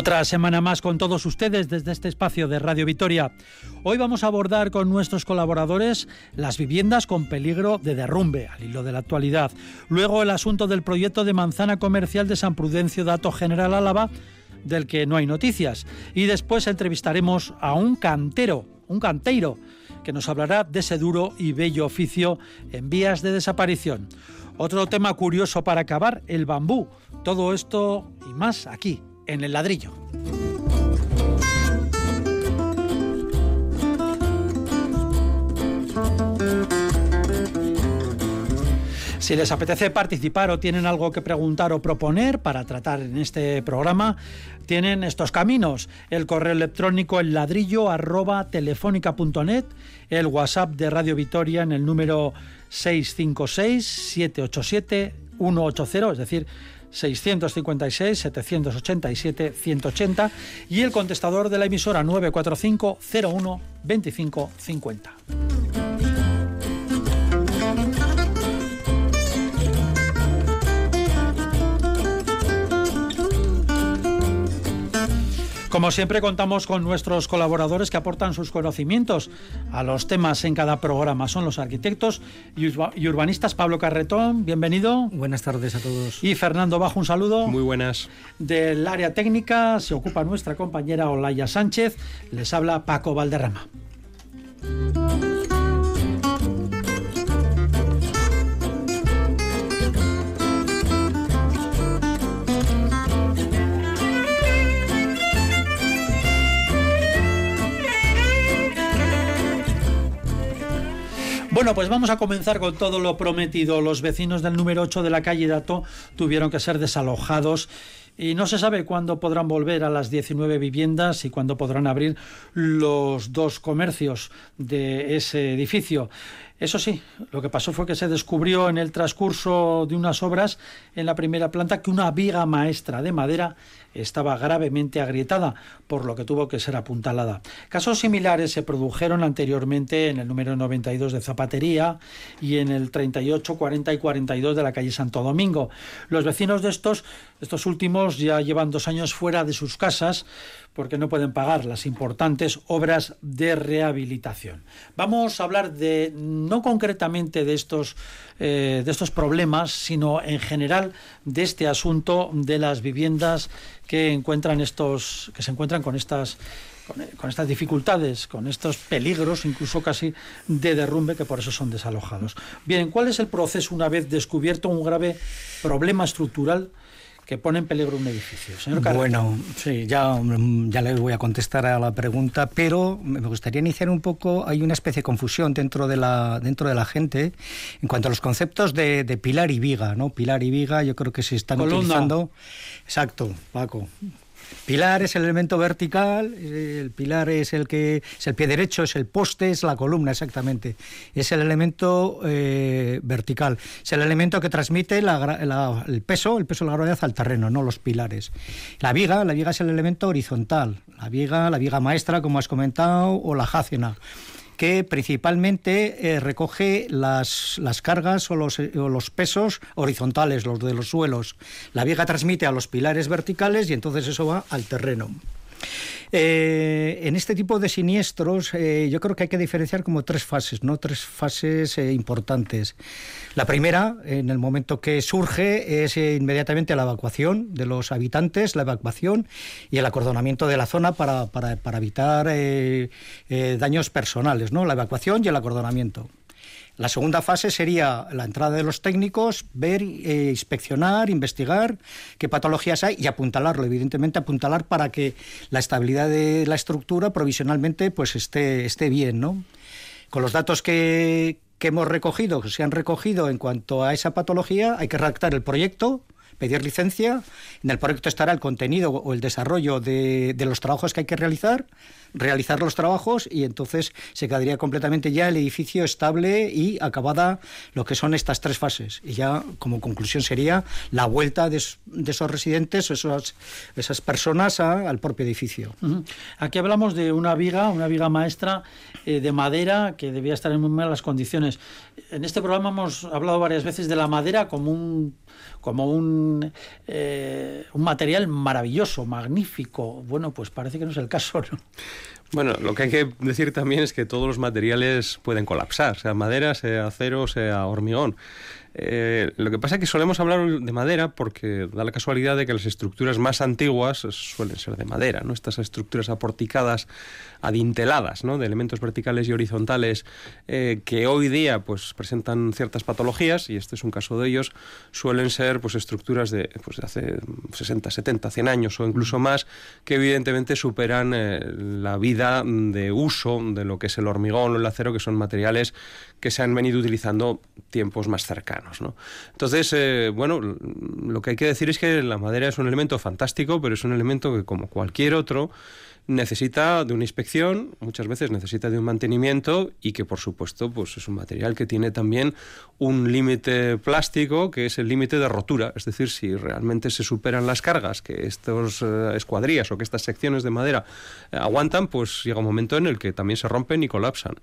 Otra semana más con todos ustedes desde este espacio de Radio Vitoria. Hoy vamos a abordar con nuestros colaboradores las viviendas con peligro de derrumbe, al hilo de la actualidad. Luego el asunto del proyecto de manzana comercial de San Prudencio Dato General Álava, del que no hay noticias. Y después entrevistaremos a un cantero, un canteiro, que nos hablará de ese duro y bello oficio en vías de desaparición. Otro tema curioso para acabar, el bambú. Todo esto y más aquí, en el ladrillo. Si les apetece participar o tienen algo que preguntar o proponer para tratar en este programa, tienen estos caminos. El correo electrónico el ladrillo arroba telefónica.net, el WhatsApp de Radio Vitoria en el número 656-787-180, es decir, 656 787 180 y el contestador de la emisora 945 01 25 50. Como siempre contamos con nuestros colaboradores que aportan sus conocimientos a los temas en cada programa. Son los arquitectos y urbanistas Pablo Carretón, bienvenido. Buenas tardes a todos. Y Fernando Bajo, un saludo. Muy buenas. Del área técnica se ocupa nuestra compañera Olaya Sánchez. Les habla Paco Valderrama. Bueno, pues vamos a comenzar con todo lo prometido. Los vecinos del número 8 de la calle Dato tuvieron que ser desalojados y no se sabe cuándo podrán volver a las 19 viviendas y cuándo podrán abrir los dos comercios de ese edificio. Eso sí, lo que pasó fue que se descubrió en el transcurso de unas obras en la primera planta que una viga maestra de madera estaba gravemente agrietada, por lo que tuvo que ser apuntalada. Casos similares se produjeron anteriormente en el número 92 de Zapatería y en el 38, 40 y 42 de la calle Santo Domingo. Los vecinos de estos, estos últimos ya llevan dos años fuera de sus casas porque no pueden pagar las importantes obras de rehabilitación. Vamos a hablar de no concretamente de estos eh, de estos problemas, sino en general de este asunto de las viviendas que encuentran estos que se encuentran con estas con, estas dificultades, con estos peligros, incluso casi de derrumbe, que por eso son desalojados. Bien, ¿cuál es el proceso una vez descubierto un grave problema estructural que pone en peligro un edificio. Señor bueno, sí, ya, ya le voy a contestar a la pregunta, pero me gustaría iniciar un poco, hay una especie de confusión dentro de la, dentro de la gente en cuanto a los conceptos de, pilar y viga, ¿no? Pilar y viga yo creo que se están utilizando... Exacto, Paco. Pilar es el elemento vertical, el pilar es el que es el pie derecho, es el poste, es la columna exactamente. Es el elemento eh, vertical, es el elemento que transmite el peso, el peso de la gravedad al terreno, no los pilares. La viga, la viga es el elemento horizontal, la viga, la viga maestra, como has comentado, o la jácena que principalmente eh, recoge las, las cargas o los, eh, o los, pesos horizontales, los de los suelos. La viga transmite a los pilares verticales y entonces eso va al terreno. Eh, en este tipo de siniestros eh, yo creo que hay que diferenciar como tres fases, ¿no? Tres fases eh, importantes. La primera, en el momento que surge, es inmediatamente la evacuación de los habitantes, la evacuación y el acordonamiento de la zona para, para, para evitar daños personales, ¿no? La evacuación y el acordonamiento. La segunda fase sería la entrada de los técnicos, ver, eh, inspeccionar, investigar qué patologías hay y apuntalarlo, evidentemente apuntalar para que la estabilidad de la estructura provisionalmente pues esté, esté bien, ¿no? Con los datos que, que hemos recogido, que se han recogido en cuanto a esa patología, hay que redactar el proyecto pedir licencia, en el proyecto estará el contenido o el desarrollo de, de los trabajos que hay que realizar, realizar los trabajos y entonces se quedaría completamente ya el edificio estable y acabada lo que son estas tres fases. Y ya como conclusión sería la vuelta de, esos residentes, esas, esas personas al propio edificio. Aquí hablamos de una viga, una viga maestra eh, de madera que debía estar en muy malas condiciones. En este programa hemos hablado varias veces de la madera como un como un, eh, un material maravilloso, magnífico. Bueno, pues parece que no es el caso, ¿no? Bueno, lo que hay que decir también es que todos los materiales pueden colapsar, sea madera, sea acero, sea hormigón. Eh, lo que pasa es que solemos hablar de madera porque da la casualidad de que las estructuras más antiguas suelen ser de madera, ¿no? Estas estructuras aporticadas, adinteladas, ¿no? De elementos verticales y horizontales eh, que hoy día pues presentan ciertas patologías y este es un caso de ellos, suelen ser pues estructuras de, pues, de hace 60, 70, 100 años o incluso más que evidentemente superan eh, la vida de uso de lo que es el hormigón o el acero que son materiales que se han venido utilizando tiempos más cercanos. ¿no? Entonces, eh, bueno, lo que hay que decir es que la madera es un elemento fantástico, pero es un elemento que, como cualquier otro, necesita de una inspección, muchas veces necesita de un mantenimiento y que por supuesto pues es un material que tiene también un límite plástico que es el límite de rotura, es decir, si realmente se superan las cargas que estos eh, escuadrillas o que estas secciones de madera eh, aguantan, pues llega un momento en el que también se rompen y colapsan.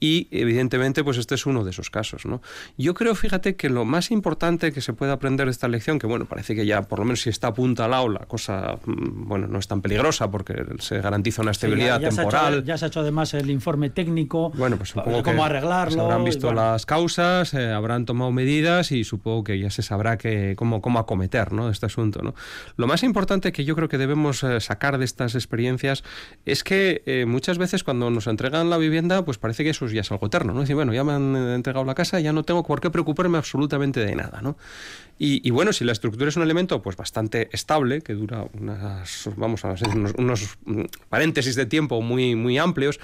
Y evidentemente pues este es uno de esos casos, ¿no? Yo creo, fíjate que lo más importante que se puede aprender de esta lección, que bueno, parece que ya por lo menos si está apuntalado la cosa, mm, bueno, no es tan peligrosa porque se garantiza una estabilidad temporal. ya se ha hecho además el informe técnico, bueno, pues supongo cómo arreglarlo. habrán visto las causas, eh, habrán tomado medidas y supongo que ya se sabrá que, cómo, cómo acometer ¿no? este asunto. ¿no? Lo más importante que yo creo que debemos eh, sacar de estas experiencias es que eh, muchas veces cuando nos entregan la vivienda, pues parece que eso ya es algo eterno. ¿no? Decir, bueno, ya me han entregado la casa, ya no tengo por qué preocuparme absolutamente de nada. ¿no? Y, bueno, si la estructura es un elemento pues bastante estable, que dura unas, vamos a unos, unos, paréntesis de tiempo muy, muy amplios,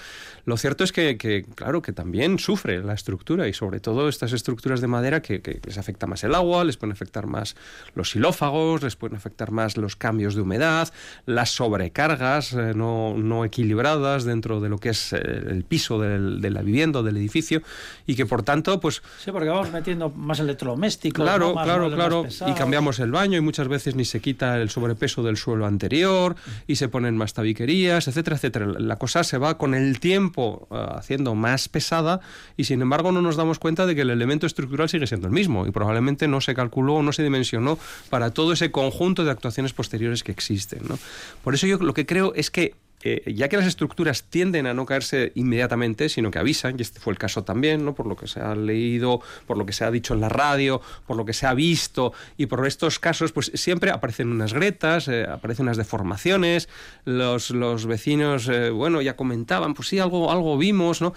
lo cierto es que, claro, que también sufre la estructura y sobre todo estas estructuras de madera que, les afecta más el agua, les pueden afectar más los xilófagos, les pueden afectar más los cambios de humedad, las sobrecargas eh, no, no, equilibradas dentro de lo que es el piso del, de la vivienda o del edificio y que por tanto, pues... Sí, porque vamos metiendo más electrodomésticos. Claro, claro, claro. Y cambiamos el baño y muchas veces ni se quita el sobrepeso del suelo anterior y se ponen más tabiquerías, etcétera, etcétera. La cosa se va con el tiempo eh, haciendo más pesada y sin embargo no nos damos cuenta de que el elemento estructural sigue siendo el mismo y probablemente no se calculó o no se dimensionó para todo ese conjunto de actuaciones posteriores que existen. ¿no? Por eso yo lo que creo es que eh, ya que las estructuras tienden a no caerse inmediatamente, sino que avisan, y este fue el caso también, ¿no? por lo que se ha leído, por lo que se ha dicho en la radio, por lo que se ha visto, y por estos casos, pues siempre aparecen unas gretas, eh, aparecen unas deformaciones, los, los vecinos, eh, bueno, ya comentaban, pues sí, algo, algo vimos, ¿no?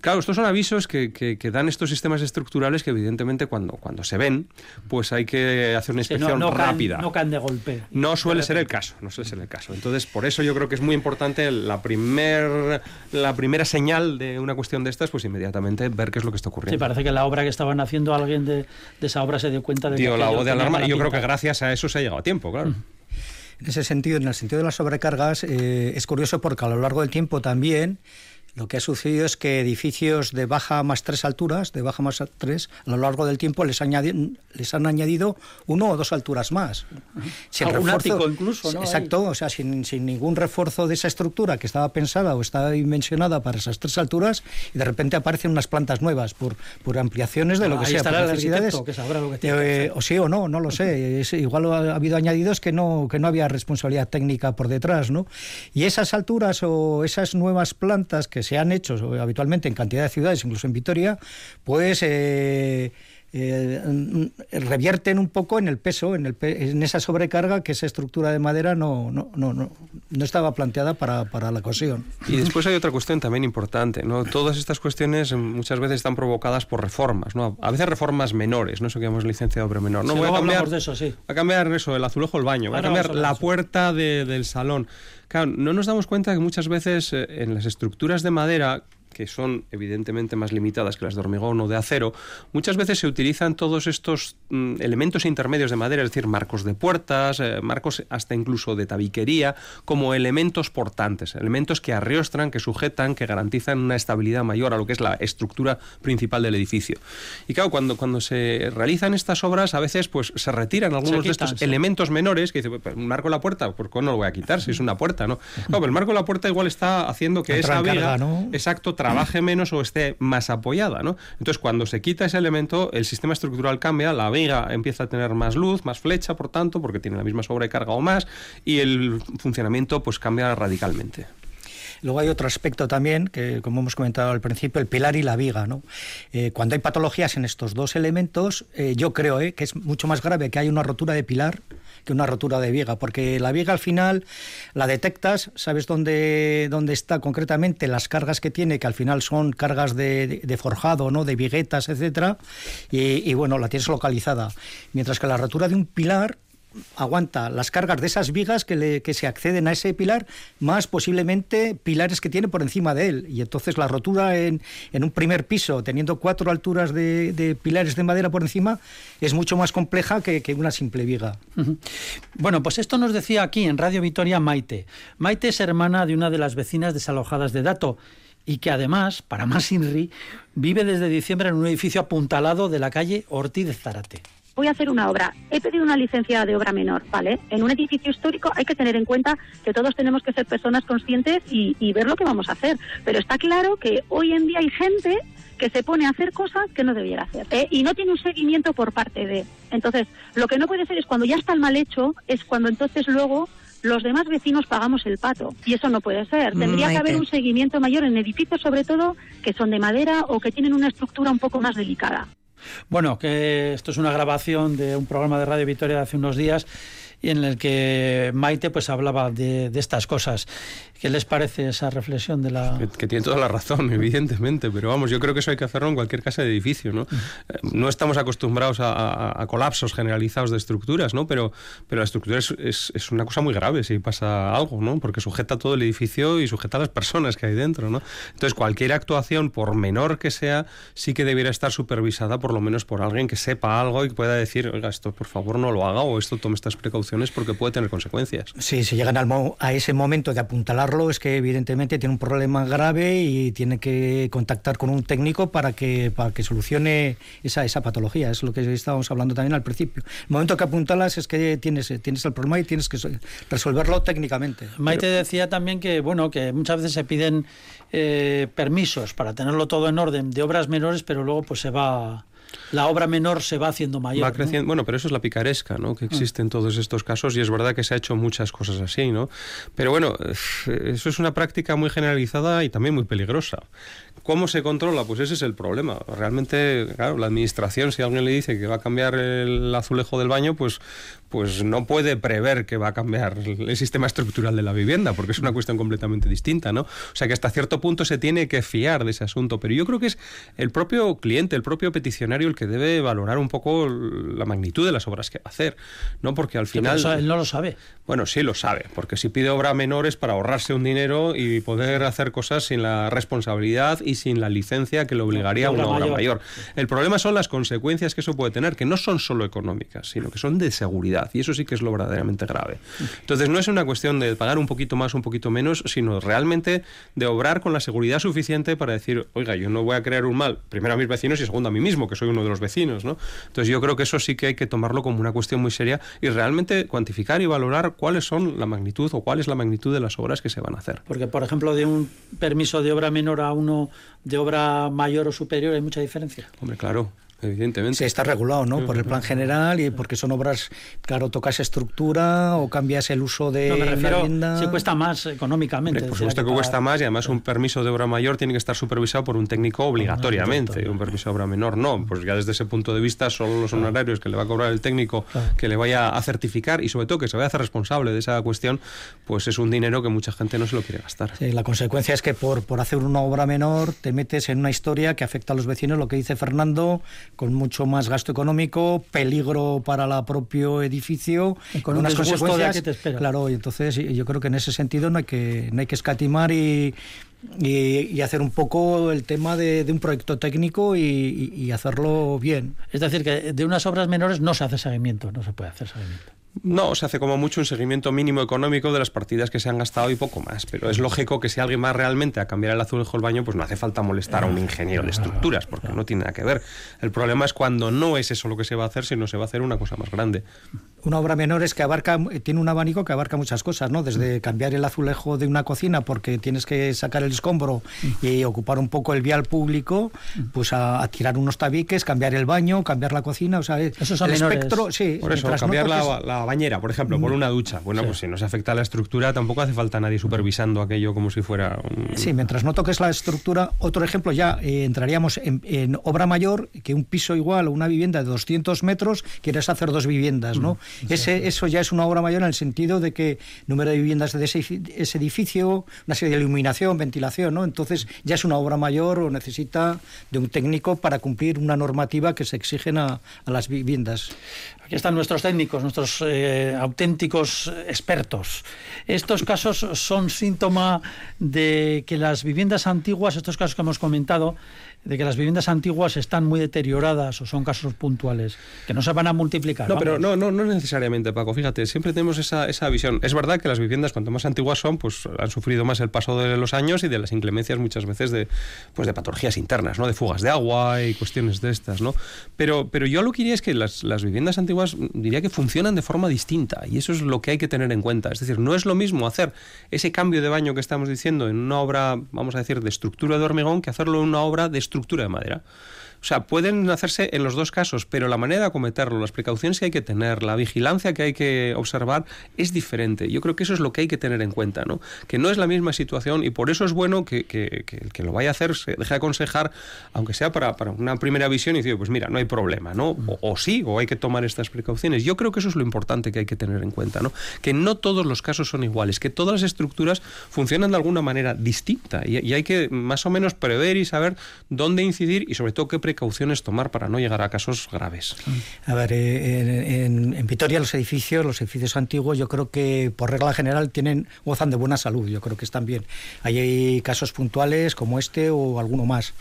claro, estos son avisos que, que, dan estos sistemas estructurales que evidentemente cuando, cuando se ven, pues hay que hacer una inspección rápida. no caen de golpe. No suele ser el caso, no suele ser el caso. Entonces, por eso yo creo que es muy importante la, primer, la primera señal de una cuestión de estas, pues inmediatamente ver qué es lo que está ocurriendo. Sí, parece que la obra que estaban haciendo alguien de, esa obra se dio cuenta de Dio que la voz de alarma y yo creo que gracias a eso se ha llegado a tiempo, claro. En ese sentido, en el sentido de las sobrecargas, eh, es curioso porque a lo largo del tiempo también lo que ha sucedido es que edificios de baja más tres alturas, de baja más tres, a lo largo del tiempo les, les han añadido uno o dos alturas más. Sin refuerzo, incluso, ¿no? Exacto, o sea, sin, ningún refuerzo de esa estructura que estaba pensada o estaba dimensionada para esas tres alturas, y de repente aparecen unas plantas nuevas por, por ampliaciones de lo que sea. Por necesidades, que sabrá lo que eh, o sí o no, no lo sé. igual ha habido añadidos que no, que no había responsabilidad técnica por detrás, ¿no? Y esas alturas o esas nuevas plantas que se han hecho habitualmente en cantidad de ciudades, incluso en Vitoria, pues eh, eh, revierten un poco en el peso, en, el en, esa sobrecarga que esa estructura de madera no, no, no, no, no estaba planteada para, para, la cosión. Y después hay otra cuestión también importante, ¿no? Todas estas cuestiones muchas veces están provocadas por reformas, ¿no? A veces reformas menores, ¿no? Eso que llamamos licencia de obra menor. No, voy a cambiar, de eso, sí. a cambiar eso, el azulejo del baño, voy a cambiar la puerta del salón. Claro, no nos damos cuenta que muchas veces eh, en las estructuras de madera que son evidentemente más limitadas que las de hormigón o de acero, muchas veces se utilizan todos estos mm, elementos intermedios de madera, es decir, marcos de puertas, eh, marcos hasta incluso de tabiquería, como elementos portantes, elementos que arriostran, que sujetan, que garantizan una estabilidad mayor a lo que es la estructura principal del edificio. Y claro, cuando, cuando se realizan estas obras, a veces pues se retiran algunos de estos elementos menores que dice, pues, marco la puerta, ¿por qué no lo voy a quitar si es una puerta? No, no el marco de la puerta igual está haciendo que esa viga, exacto, trabaje menos o esté más apoyada, ¿no? Entonces, cuando se quita ese elemento, el sistema estructural cambia, la viga empieza a tener más luz, más flecha, por tanto, porque tiene la misma sobrecarga o más, y el funcionamiento pues cambia radicalmente. Luego hay otro aspecto también, que como hemos comentado al principio, el pilar y la viga. ¿no? Eh, cuando hay patologías en estos dos elementos, eh, yo creo eh, que es mucho más grave que hay una rotura de pilar que una rotura de viga, porque la viga al final la detectas, sabes dónde, dónde está concretamente las cargas que tiene, que al final son cargas de, forjado, ¿no? de viguetas, etcétera, y, y bueno, la tienes localizada. Mientras que la rotura de un pilar aguanta las cargas de esas vigas que, le, que se acceden a ese pilar, más posiblemente pilares que tiene por encima de él. Y entonces la rotura en, en un primer piso, teniendo cuatro alturas de, pilares de madera por encima, es mucho más compleja que, que una simple viga. Bueno, pues esto nos decía aquí en Radio Vitoria Maite. Maite es hermana de una de las vecinas desalojadas de Dato y que además, para más INRI, vive desde diciembre en un edificio apuntalado de la calle Ortiz de Zarate voy a hacer una obra, he pedido una licencia de obra menor, ¿vale? En un edificio histórico hay que tener en cuenta que todos tenemos que ser personas conscientes y, ver lo que vamos a hacer. Pero está claro que hoy en día hay gente que se pone a hacer cosas que no debiera hacer ¿eh? y no tiene un seguimiento por parte de. Entonces, lo que no puede ser es cuando ya está el mal hecho, es cuando entonces luego los demás vecinos pagamos el pato. Y eso no puede ser. Mm, Tendría que haber un seguimiento mayor en edificios, sobre todo, que son de madera o que tienen una estructura un poco más delicada. Bueno, que esto es una grabación de un programa de Radio Victoria de hace unos días en el que Maite pues hablaba de, de estas cosas. ¿Qué les parece esa reflexión de la...? Que, tiene toda la razón, evidentemente, pero vamos, yo creo que eso hay que hacerlo en cualquier casa de edificio, ¿no? Eh, no estamos acostumbrados a, colapsos generalizados de estructuras, ¿no? Pero, pero la estructura es, es, una cosa muy grave si pasa algo, ¿no? Porque sujeta todo el edificio y sujeta a las personas que hay dentro, ¿no? Entonces, cualquier actuación, por menor que sea, sí que debiera estar supervisada por lo menos por alguien que sepa algo y pueda decir, oiga, esto por favor no lo haga o esto tome estas precauciones porque puede tener consecuencias. Sí, si llegan al a ese momento de apuntalar es que evidentemente tiene un problema grave y tiene que contactar con un técnico para que, para que solucione esa, esa patología. Es lo que estábamos hablando también al principio. El momento que apuntalas es que tienes, tienes el problema y tienes que resolverlo técnicamente. Maite decía también que, bueno, que muchas veces se piden eh, permisos para tenerlo todo en orden de obras menores, pero luego pues se va la obra menor se va haciendo mayor. Va creciendo, bueno, pero eso es la picaresca, ¿no? Que existe en todos estos casos y es verdad que se ha hecho muchas cosas así, ¿no? Pero bueno, eso es una práctica muy generalizada y también muy peligrosa. ¿Cómo se controla? Pues ese es el problema. Realmente, claro, la administración, si alguien le dice que va a cambiar el azulejo del baño, pues, pues no puede prever que va a cambiar el sistema estructural de la vivienda, porque es una cuestión completamente distinta, ¿no? O sea que hasta cierto punto se tiene que fiar de ese asunto. Pero yo creo que es el propio cliente, el propio peticionario, el que debe valorar un poco la magnitud de las obras que va a hacer, ¿no? Porque al final... él no lo sabe. Bueno, sí lo sabe, porque si pide obra menor es para ahorrarse un dinero y poder hacer cosas sin la responsabilidad y sin la licencia que le obligaría a una obra mayor. El problema son las consecuencias que eso puede tener, que no son solo económicas, sino que son de seguridad, y eso sí que es lo verdaderamente grave. Entonces no es una cuestión de pagar un poquito más, un poquito menos, sino realmente de obrar con la seguridad suficiente para decir, oiga, yo no voy a crear un mal, primero a mis vecinos y segundo a mí mismo, que soy uno de los vecinos, ¿no? Entonces yo creo que eso sí que hay que tomarlo como una cuestión muy seria y realmente cuantificar y valorar cuáles son la magnitud o cuál es la magnitud de las obras que se van a hacer. Porque, por ejemplo, de un permiso de obra menor a uno de obra mayor o superior hay mucha diferencia. Hombre, claro. Evidentemente. Sí, está regulado, ¿no? Por el plan general y porque son obras, claro, tocas estructura o cambias el uso de no, me refiero, Si cuesta más económicamente. por supuesto que, cuesta más y además un permiso de obra mayor tiene que estar supervisado por un técnico obligatoriamente. un permiso de obra menor no. Pues ya desde ese punto de vista, solo los honorarios que le va a cobrar el técnico que le vaya a certificar y sobre todo que se vaya a hacer responsable de esa cuestión, pues es un dinero que mucha gente no se lo quiere gastar. Sí, la consecuencia es que por, por hacer una obra menor te metes en una historia que afecta a los vecinos, lo que dice Fernando con mucho más gasto económico, peligro para el propio edificio, con unas consecuencias. Que te espera. Claro, y entonces yo creo que en ese sentido no hay que, no hay que escatimar y, y, hacer un poco el tema de, un proyecto técnico y, y, hacerlo bien. Es decir, que de unas obras menores no se hace seguimiento, no se puede hacer seguimiento. No, se hace como mucho un seguimiento mínimo económico de las partidas que se han gastado y poco más. Pero es lógico que si alguien va realmente a cambiar el azulejo del baño, pues no hace falta molestar a un ingeniero de estructuras, porque no tiene nada que ver. El problema es cuando no es eso lo que se va a hacer, sino se va a hacer una cosa más grande. Una obra menor es que abarca, tiene un abanico que abarca muchas cosas, ¿no? Desde cambiar el azulejo de una cocina porque tienes que sacar el escombro y ocupar un poco el vial público, pues a, tirar unos tabiques, cambiar el baño, cambiar la cocina, o sea, el espectro, sí. Por eso, cambiar la bañera, por ejemplo, por mm. una ducha. Bueno, pues si no se afecta a la estructura, tampoco hace falta nadie supervisando aquello como si fuera un... Sí, mientras no toques la estructura, otro ejemplo ya eh, entraríamos en, obra mayor, que un piso igual o una vivienda de 200 metros, quieres hacer dos viviendas, ¿no? Mm, ese, eso ya es una obra mayor en el sentido de que número de viviendas de ese, edificio, una serie de iluminación, ventilación, ¿no? Entonces ya es una obra mayor o necesita de un técnico para cumplir una normativa que se exigen a, a las viviendas. Están nuestros técnicos, nuestros eh, auténticos expertos. Estos casos son síntoma de que las viviendas antiguas, estos casos que hemos comentado, de que las viviendas antiguas están muy deterioradas o son casos puntuales, que no se van a multiplicar. No, pero no, no, no necesariamente, Paco. Fíjate, siempre tenemos esa, esa visión. Es verdad que las viviendas, cuanto más antiguas son, pues han sufrido más el paso de los años y de las inclemencias muchas veces de, pues, de patologías internas, ¿no? De fugas de agua y cuestiones de estas, ¿no? Pero, pero yo lo que diría es que las, las viviendas antiguas diría que funcionan de forma distinta y eso es lo que hay que tener en cuenta. Es decir, no es lo mismo hacer ese cambio de baño que estamos diciendo en una obra, vamos a decir, de estructura de hormigón que hacerlo en una obra de estructura de madera. O sea, pueden hacerse en los dos casos, pero la manera de acometerlo, las precauciones que hay que tener, la vigilancia que hay que observar es diferente. Yo creo que eso es lo que hay que tener en cuenta, ¿no? Que no es la misma situación y por eso es bueno que, que, el que lo vaya a hacer se deje aconsejar, aunque sea para, para una primera visión y decir, pues mira, no hay problema, ¿no? O, sí, o hay que tomar estas precauciones. Yo creo que eso es lo importante que hay que tener en cuenta, ¿no? Que no todos los casos son iguales, que todas las estructuras funcionan de alguna manera distinta y, y hay que más o menos prever y saber dónde incidir y sobre todo qué precauciones tomar para no llegar a casos graves? A ver, eh, en, Vitoria los edificios, los edificios antiguos, yo creo que por regla general tienen gozan de buena salud. Yo creo que están bien. hay casos puntuales como este o alguno más.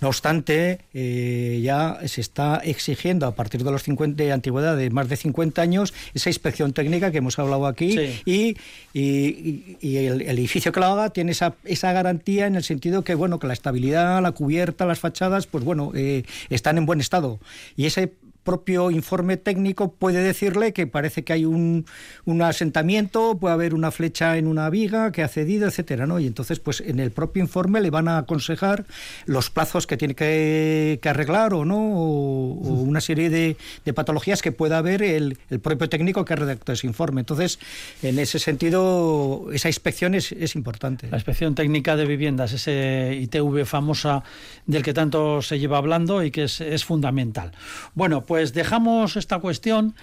No obstante, eh, ya se está exigiendo a partir de los 50 de antigüedad de más de 50 años esa inspección técnica que hemos hablado aquí y, y, el, edificio que lo haga tiene esa, esa garantía en el sentido que bueno que la estabilidad, la cubierta, las fachadas, pues bueno eh, están en buen estado. Y ese propio informe técnico puede decirle que parece que hay un, un, asentamiento, puede haber una flecha en una viga que ha cedido, etcétera, ¿no? Y entonces, pues en el propio informe le van a aconsejar los plazos que tiene que, arreglar o no, o, una serie de, de, patologías que pueda haber el, el, propio técnico que ha redactado ese informe. Entonces, en ese sentido, esa inspección es, es importante. La inspección técnica de viviendas, ese ITV famosa del que tanto se lleva hablando y que es, es fundamental. Bueno, pues dejamos esta cuestión,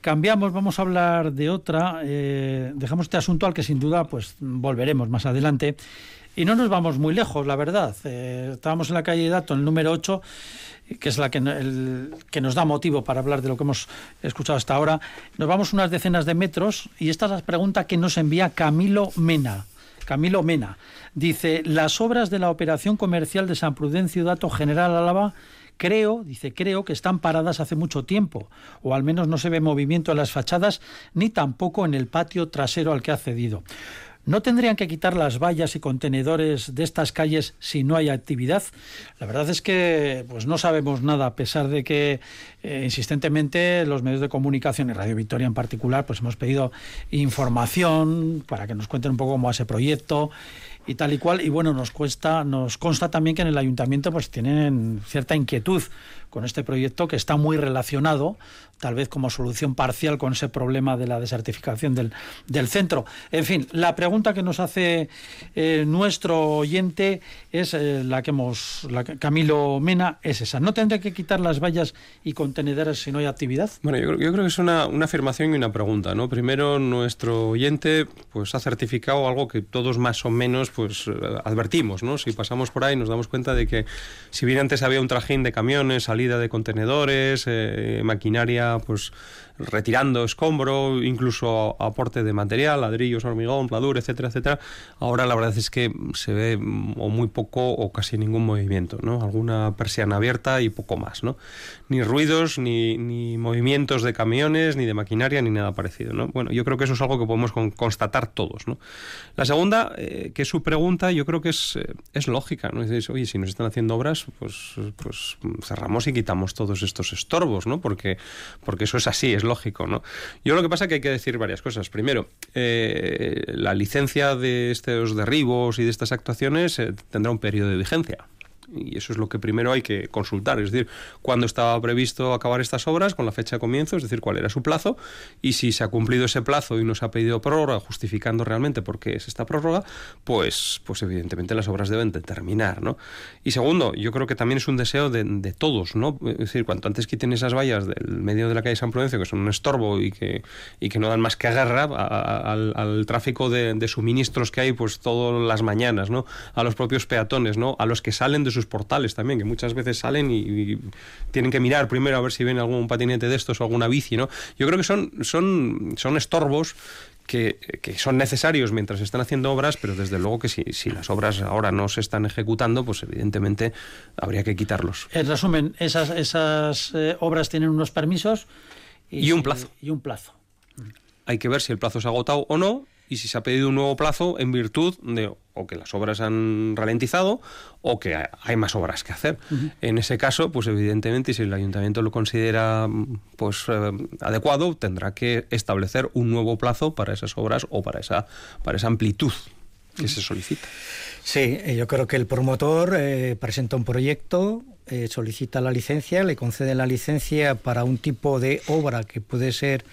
cambiamos, vamos a hablar de otra, eh, dejamos este asunto al que sin duda pues volveremos más adelante. Y no nos vamos muy lejos, la verdad. Eh, estábamos en la calle Dato, el número 8, que es la que, el, que nos da motivo para hablar de lo que hemos escuchado hasta ahora. Nos vamos unas decenas de metros y esta es la pregunta que nos envía Camilo Mena. Camilo Mena dice, las obras de la operación comercial de San Prudencio Dato General Álava Creo, dice, creo que están paradas hace mucho tiempo, o al menos no se ve movimiento en las fachadas ni tampoco en el patio trasero al que ha cedido. ¿No tendrían que quitar las vallas y contenedores de estas calles si no hay actividad? La verdad es que pues no sabemos nada, a pesar de que eh, insistentemente los medios de comunicación y Radio Victoria en particular, pues hemos pedido información para que nos cuenten un poco cómo va ese proyecto y tal y cual. Y bueno, nos cuesta, nos consta también que en el ayuntamiento pues tienen cierta inquietud con este proyecto que está muy relacionado, tal vez como solución parcial con ese problema de la desertificación del, del centro. En fin, la pregunta que nos hace eh, nuestro oyente es eh, la que hemos, la Camilo Mena, es esa. ¿No tendré que quitar las vallas y contenedores si no hay actividad? Bueno, yo, creo que es una, una, afirmación y una pregunta, ¿no? Primero, nuestro oyente pues ha certificado algo que todos más o menos pues advertimos, ¿no? Si pasamos por ahí nos damos cuenta de que si bien antes había un trajín de camiones, salida de contenedores, maquinaria, pues retirando escombro, incluso aporte de material, ladrillos, hormigón, pladur, etcétera, etcétera. Ahora la verdad es que se ve o muy poco o casi ningún movimiento, ¿no? Alguna persiana abierta y poco más, ¿no? Ni ruidos, ni, ni movimientos de camiones, ni de maquinaria, ni nada parecido, ¿no? Bueno, yo creo que eso es algo que podemos constatar todos, ¿no? La segunda, eh, que es su pregunta, yo creo que es, eh, es lógica, ¿no? Dices, oye, si nos están haciendo obras, pues, pues cerramos y quitamos todos estos estorbos, ¿no? Porque, porque eso es así, es lógico, ¿no? Yo lo que pasa es que hay que decir varias cosas. Primero, eh, la licencia de estos derribos y de estas actuaciones eh, tendrá un periodo de vigencia y eso es lo que primero hay que consultar, es decir, cuándo estaba previsto acabar estas obras, con la fecha de comienzo, es decir, cuál era su plazo, y si se ha cumplido ese plazo y no se ha pedido prórroga, justificando realmente por qué es esta prórroga, pues, pues evidentemente las obras deben de terminar, ¿no? Y segundo, yo creo que también es un deseo de, todos, ¿no? Es decir, cuanto antes quiten esas vallas del medio de la calle San Prudencio, que son un estorbo y que, y que no dan más que guerra al, tráfico de, de, suministros que hay pues todas las mañanas, ¿no? A los propios peatones, ¿no? A los que salen de sus portales también, que muchas veces salen y, tienen que mirar primero a ver si ven algún patinete de estos o alguna bici, ¿no? Yo creo que son, son, son estorbos que, son necesarios mientras se están haciendo obras, pero desde luego que si, si, las obras ahora no se están ejecutando, pues evidentemente habría que quitarlos. En resumen, esas, esas eh, obras tienen unos permisos y, un plazo. Y un plazo. Hay que ver si el plazo se ha agotado o no y si se ha pedido un nuevo plazo en virtud de o que las obras han ralentizado o que hay más obras que hacer. En ese caso, pues evidentemente, si el ayuntamiento lo considera pues eh, adecuado, tendrá que establecer un nuevo plazo para esas obras o para esa para esa amplitud que se solicita. Sí, eh, yo creo que el promotor eh, presenta un proyecto, solicita la licencia, le concede la licencia para un tipo de obra que puede ser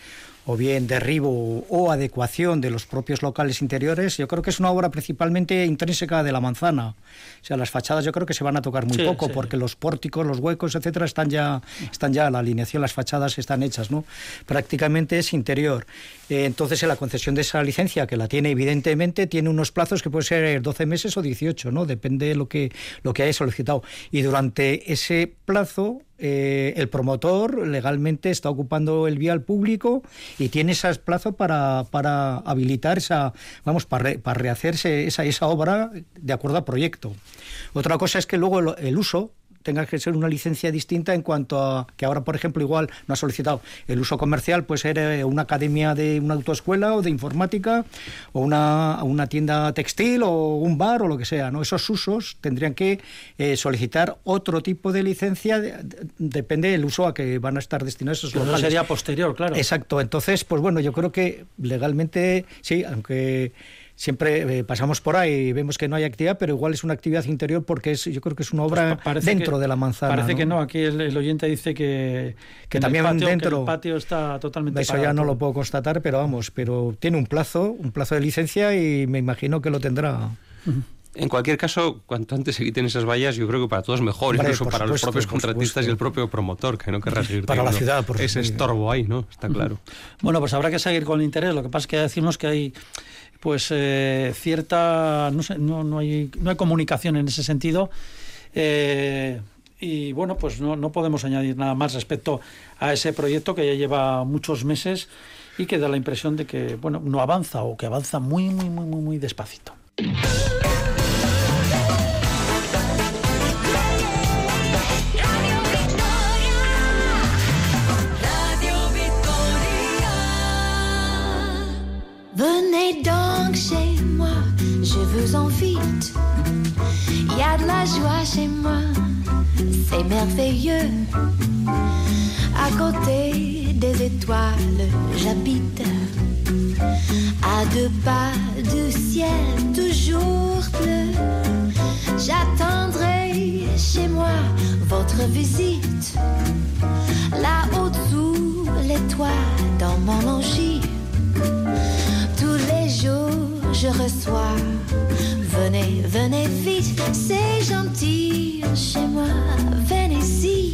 o bien derribo o adecuación de los propios locales interiores, yo creo que es una obra principalmente intrínseca de la manzana. O sea, las fachadas yo creo que se van a tocar muy poco porque los pórticos, los huecos, etcétera, están ya están ya la alineación, las fachadas están hechas, ¿no? Prácticamente es interior. Eh, entonces, en la concesión de esa licencia, que la tiene evidentemente, tiene unos plazos que pueden ser 12 meses o 18, ¿no? Depende de lo que lo que haya solicitado. Y durante ese plazo eh, el promotor legalmente está ocupando el vial público y tiene ese plazo para, para habilitar esa, vamos, para, para rehacerse esa, esa obra de acuerdo al proyecto. Otra cosa es que luego el uso tenga que ser una licencia distinta en cuanto a que ahora, por ejemplo, igual no ha solicitado el uso comercial, pues ser una academia de una autoescuela o de informática o una, una tienda textil o un bar o lo que sea. ¿no? Esos usos tendrían que eh, solicitar otro tipo de licencia, depende del uso a que van a estar destinados esos locales. sería posterior, claro. Exacto. Entonces, pues bueno, yo creo que legalmente sí, aunque siempre eh, pasamos por ahí y vemos que no hay actividad, pero igual es una actividad interior porque es, yo creo que es una obra pues dentro de la manzana. Parece que no, aquí el, oyente dice que, que también el patio, dentro. el patio está totalmente. Eso ya no lo puedo constatar, pero vamos, pero tiene un plazo, un plazo de licencia y me imagino que lo tendrá. En cualquier caso, cuanto antes se quiten esas vallas, yo creo que para todos mejor, incluso para los propios contratistas y el propio promotor, que no querrá seguir para la ciudad, por ese estorbo ahí, ¿no? Está claro. Bueno, pues habrá que seguir con interés. Lo que pasa es que decimos que hay pues eh, cierta, no, no, no, hay, no hay comunicación en ese sentido. Eh, y bueno, pues no, no podemos añadir nada más respecto a ese proyecto que ya lleva muchos meses y que da la impresión de que bueno, no avanza o que avanza muy, muy, muy, muy, muy despacito. Invite. Il y a de la joie chez moi, c'est merveilleux. À côté des étoiles, j'habite. À deux pas du ciel, toujours bleu. J'attendrai chez moi votre visite. Là-haut sous les toits, dans mon logis je reçois. Venez, venez vite, c'est gentil chez moi. Venez ici.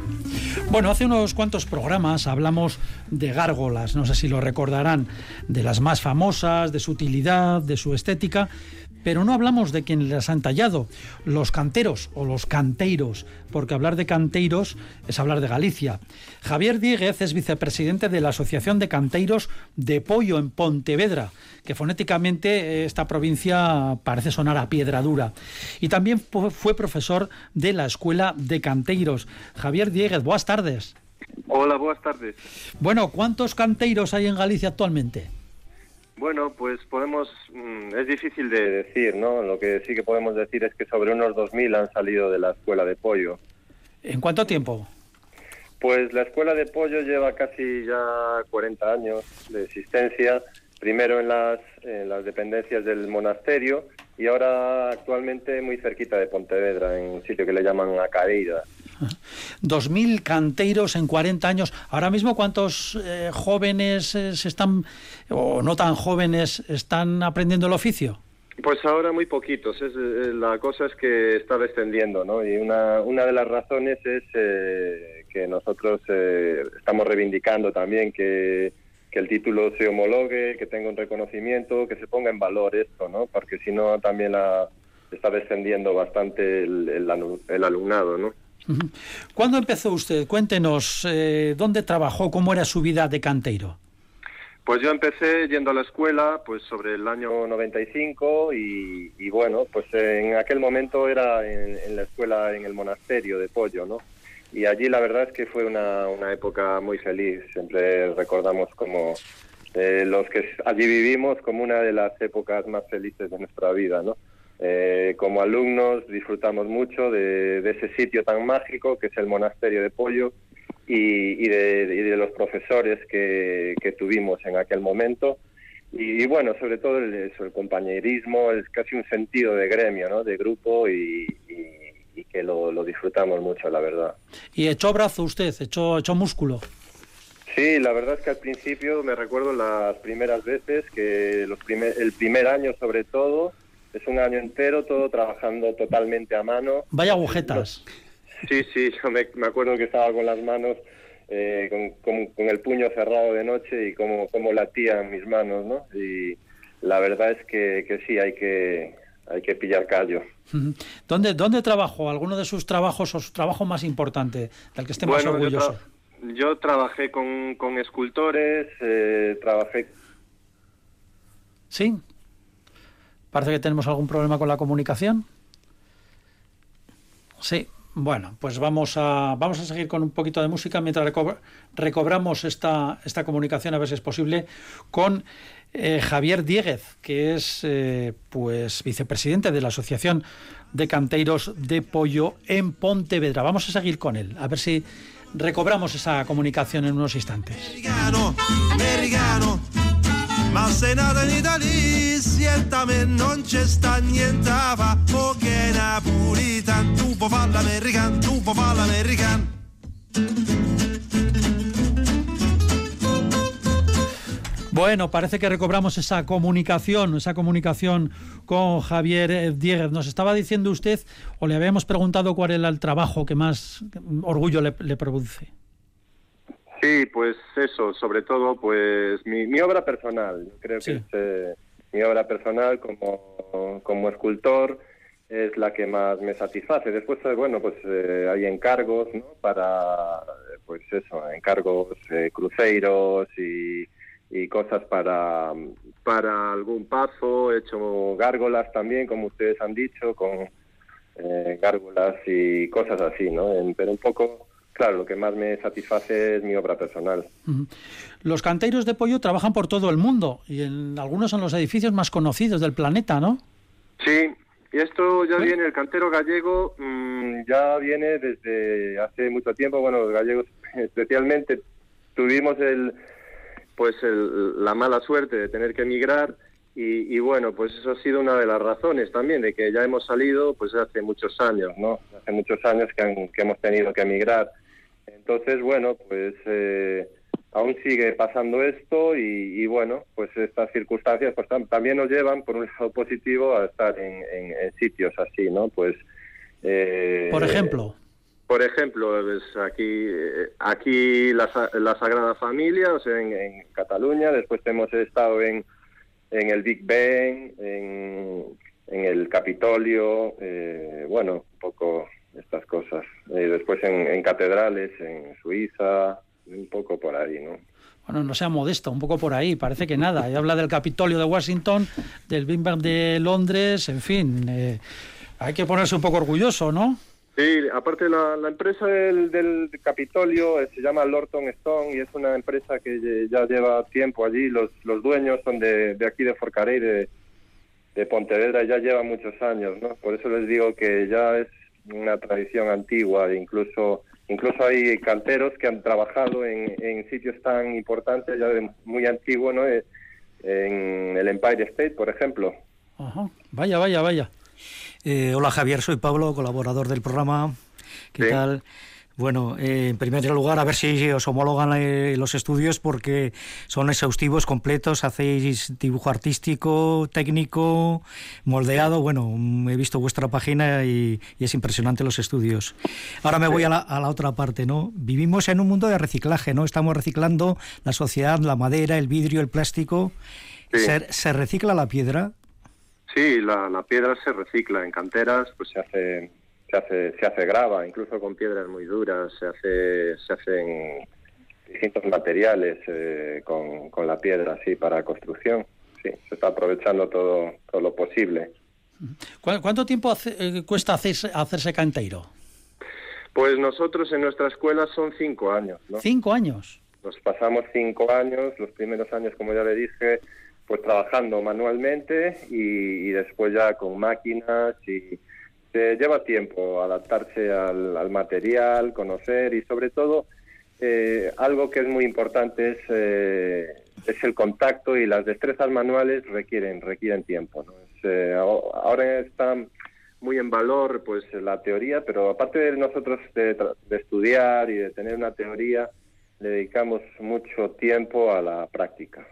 Bueno, hace unos cuantos programas hablamos de gárgolas, no sé si lo recordarán, de las más famosas, de su utilidad, de su estética, pero no hablamos de quien las han tallado, los canteros o los canteiros, porque hablar de canteiros es hablar de Galicia. Javier Díguez es vicepresidente de la Asociación de Canteiros de Pollo en Pontevedra, que fonéticamente eh, esta provincia parece sonar a piedra dura. Y también fue profesor de la Escuela de Canteiros. Javier Díguez, buenas tardes. Hola, buenas tardes. Bueno, ¿cuántos canteiros hay en Galicia actualmente? Bueno, pues podemos, mm, es difícil de decir, ¿no? Lo que sí que podemos decir es que sobre unos 2.000 han salido de la escuela de pollo. ¿En cuánto tiempo? Pues la escuela de pollo lleva casi ya 40 años de existencia, primero en las, en las dependencias del monasterio y ahora actualmente muy cerquita de Pontevedra, en un sitio que le llaman Acareira. 2.000 canteiros en 40 años. Ahora mismo, ¿cuántos eh, jóvenes eh, se están, o no tan jóvenes, están aprendiendo el oficio? Pues ahora muy poquitos. Es, eh, la cosa es que está descendiendo, ¿no? Y una, una de las razones es que nosotros estamos reivindicando también que, que el título se homologue, que tenga un reconocimiento, que se ponga en valor esto, ¿no? Porque si no, también la, está descendiendo bastante el, el, el alumnado, ¿no? ¿Cuándo empezó usted? Cuéntenos, eh, ¿dónde trabajó? ¿Cómo era su vida de canteiro? Pues yo empecé yendo a la escuela pues sobre el año 95 y, y bueno, pues en aquel momento era en, la escuela en el monasterio de Pollo, ¿no? Y allí la verdad es que fue una, una época muy feliz, siempre recordamos como eh, los que allí vivimos como una de las épocas más felices de nuestra vida, ¿no? Eh, como alumnos disfrutamos mucho de, ese sitio tan mágico que es el monasterio de Pollo y, de, los profesores que, tuvimos en aquel momento. Y, bueno, sobre todo el, el compañerismo, es casi un sentido de gremio, ¿no? de grupo y, que lo, disfrutamos mucho, la verdad. ¿Y echó brazo usted? ¿Echó, echó músculo? Sí, la verdad es que al principio me recuerdo las primeras veces, que los el primer año sobre todo, es un año entero todo trabajando totalmente a mano. Vaya agujetas. Sí, sí, yo me, acuerdo que estaba con las manos, eh, con, el puño cerrado de noche y cómo, cómo latían mis manos, ¿no? Y la verdad es que, que sí, hay que, hay que pillar callo. ¿Dónde, ¿Dónde trabajó? ¿Alguno de sus trabajos o su trabajo más importante, del que esté más orgulloso? Yo, trabajé con, con escultores, eh, trabajé... ¿Sí? Parece que tenemos algún problema con la comunicación. Sí, bueno, pues vamos a, vamos a seguir con un poquito de música mientras recobramos esta, esta comunicación, a ver si es posible, con eh, Javier Dieguez, que es eh, pues vicepresidente de la Asociación de Canteiros de Pollo en Pontevedra. Vamos a seguir con él, a ver si recobramos esa comunicación en unos instantes. Ma se nata in Italia, non c'è sta tu l'americano, tu puoi fare l'americano. Bueno, parece que recobramos esa comunicación, esa comunicación con Javier Dieguez. Nos estaba diciendo usted, o le habíamos preguntado cuál era el trabajo que más orgullo le produce. Sí, pues eso, sobre todo, pues mi, obra personal. creo que eh, mi obra personal como, como escultor es la que más me satisface. Después, eh, bueno, pues eh, hay encargos, ¿no? Para, pues eso, encargos cruceros y, y cosas para, para algún paso, he hecho gárgolas también, como ustedes han dicho, con eh, gárgolas y cosas así, ¿no? En- pero un poco, claro, lo que más me satisface es mi obra personal. Los canteiros de pollo trabajan por todo el mundo y en algunos son los edificios más conocidos del planeta, ¿no? Sí, y esto ya viene, el cantero gallego mm, ya viene desde hace mucho tiempo, bueno, los gallegos especialmente tuvimos el pues el- la mala suerte de tener que emigrar y, y bueno, pues eso ha sido una de las razones también de que ya hemos salido pues hace muchos años, ¿no? Hace muchos años que, han- que hemos tenido que emigrar. Entonces, bueno, pues eh, aún sigue pasando esto y, y, bueno, pues estas circunstancias pues tam- también nos llevan, por un lado positivo, a estar en, en- en sitios así, ¿no? Pues... eh, Por ejemplo. por ejemplo, pues aquí, eh, aquí la, la Sagrada Familia, o sea, en, en Cataluña, después hemos estado en, en el Big Ben, en, en el Capitolio, eh, bueno, un poco estas cosas. Eh, después en, en catedrales, en Suiza, un poco por ahí, ¿no? Bueno, no sea modesto, un poco por ahí, parece que nada. Y habla del Capitolio de Washington, del Big Bang de Londres, en fin. eh, hay que ponerse un poco orgulloso, ¿no? Sí, aparte la, la empresa del, del Capitolio eh, se llama Lorton Stone y es una empresa que ya lleva tiempo allí. Los, los dueños son de, de aquí de Forcarey, de, de Pontevedra, y ya llevan muchos años, ¿no? Por eso les digo que ya es una tradición antigua, e incluso incluso hay canteros que han trabajado en, en sitios tan importantes, ya de muy antiguo, ¿no? Eh, En el Empire State, por ejemplo. Ajá. Vaya, vaya, vaya. Eh, hola Javier, soy Pablo, colaborador del programa. ¿Qué Sí. tal? Bueno, eh, en primer lugar, a ver si os homologan eh, los estudios porque son exhaustivos, completos, hacéis dibujo artístico, técnico, moldeado. Bueno, mm, he visto vuestra página y, y es impresionante los estudios. Ahora me voy a la, a la otra parte, ¿no? Vivimos en un mundo de reciclaje, ¿no? Estamos reciclando la sociedad, la madera, el vidrio, el plástico. Sí. ¿Se, se recicla la piedra? Sí, la, la piedra se recicla en canteras, pues se hace se hace se hace grava, incluso con piedras muy duras, se hace se hacen distintos materiales eh, con, con la piedra así para construcción. Sí, se está aprovechando todo todo lo posible. ¿Cu- ¿Cuánto tiempo hace- eh, cuesta hacerse, hacerse canteiro? Pues nosotros en nuestra escuela son cinco años, ¿no? Cinco años. Nos pasamos cinco años, los primeros años, como ya le dije, pues trabajando manualmente y, y después ya con máquinas y se lleva tiempo adaptarse al, al material, conocer y sobre todo eh, algo que es muy importante es, eh, es el contacto y las destrezas manuales requieren requieren tiempo. eh, aho- ahora está muy en valor pues la teoría, pero aparte de nosotros de, de estudiar y de tener una teoría, le dedicamos mucho tiempo a la práctica.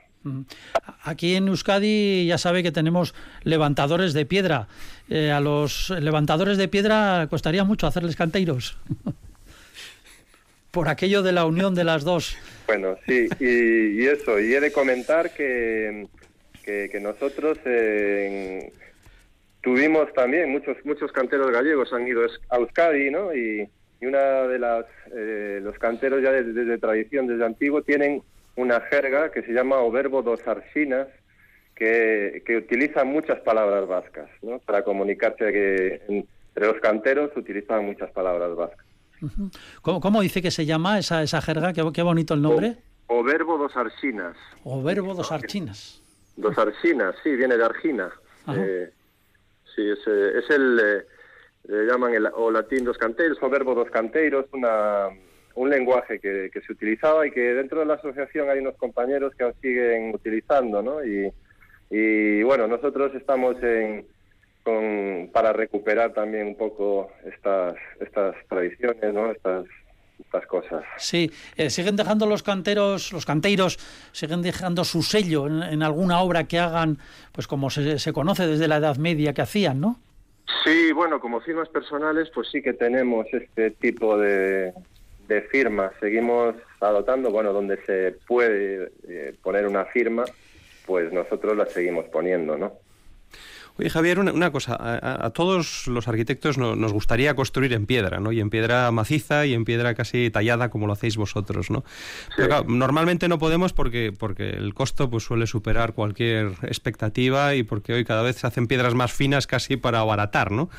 Aquí en Euskadi ya sabe que tenemos levantadores de piedra. Eh, a los levantadores de piedra costaría mucho hacerles canteiros. Por aquello de la unión de las dos. Bueno, sí, y, eso, y he de comentar que, que, nosotros eh, tuvimos también, muchos muchos canteros gallegos han ido a Euskadi, ¿no? Y, una de las, eh, los canteros ya desde tradición, desde antiguo, tienen una jerga que se llama o verbo dos arsinas, que, que utiliza muchas palabras vascas, ¿no? Para comunicarse que entre los canteros utilizan muchas palabras vascas. ¿Cómo, cómo dice que se llama esa, esa jerga? Qué, qué bonito el nombre. O verbo dos arsinas. O verbo dos archinas. Dos arginas, sí, viene de argina. Eh, sí, es, eh, es el, eh, le llaman el, o latín dos canteiros, o verbo dos canteiros, una, un lenguaje que, que se utilizaba y que dentro de la asociación hay unos compañeros que aún siguen utilizando, ¿no? Y, y bueno, nosotros estamos en, con, para recuperar también un poco estas, estas tradiciones, ¿no? Estas, estas cosas. Sí, eh, siguen dejando los canteros, los canteiros, siguen dejando su sello en, en alguna obra que hagan, pues como se, se conoce desde la Edad Media que hacían, ¿no? Sí, bueno, como firmas personales, pues sí que tenemos este tipo de, de firmas. Seguimos adoptando, bueno, donde se puede eh, poner una firma, pues nosotros la seguimos poniendo, ¿no? Oye, Javier, una, cosa. A, todos los arquitectos nos gustaría construir en piedra, ¿no? Y en piedra maciza y en piedra casi tallada como lo hacéis vosotros, ¿no? normalmente no podemos porque, porque el costo pues, suele superar cualquier expectativa y porque hoy cada vez se hacen piedras más finas casi para abaratar, ¿no?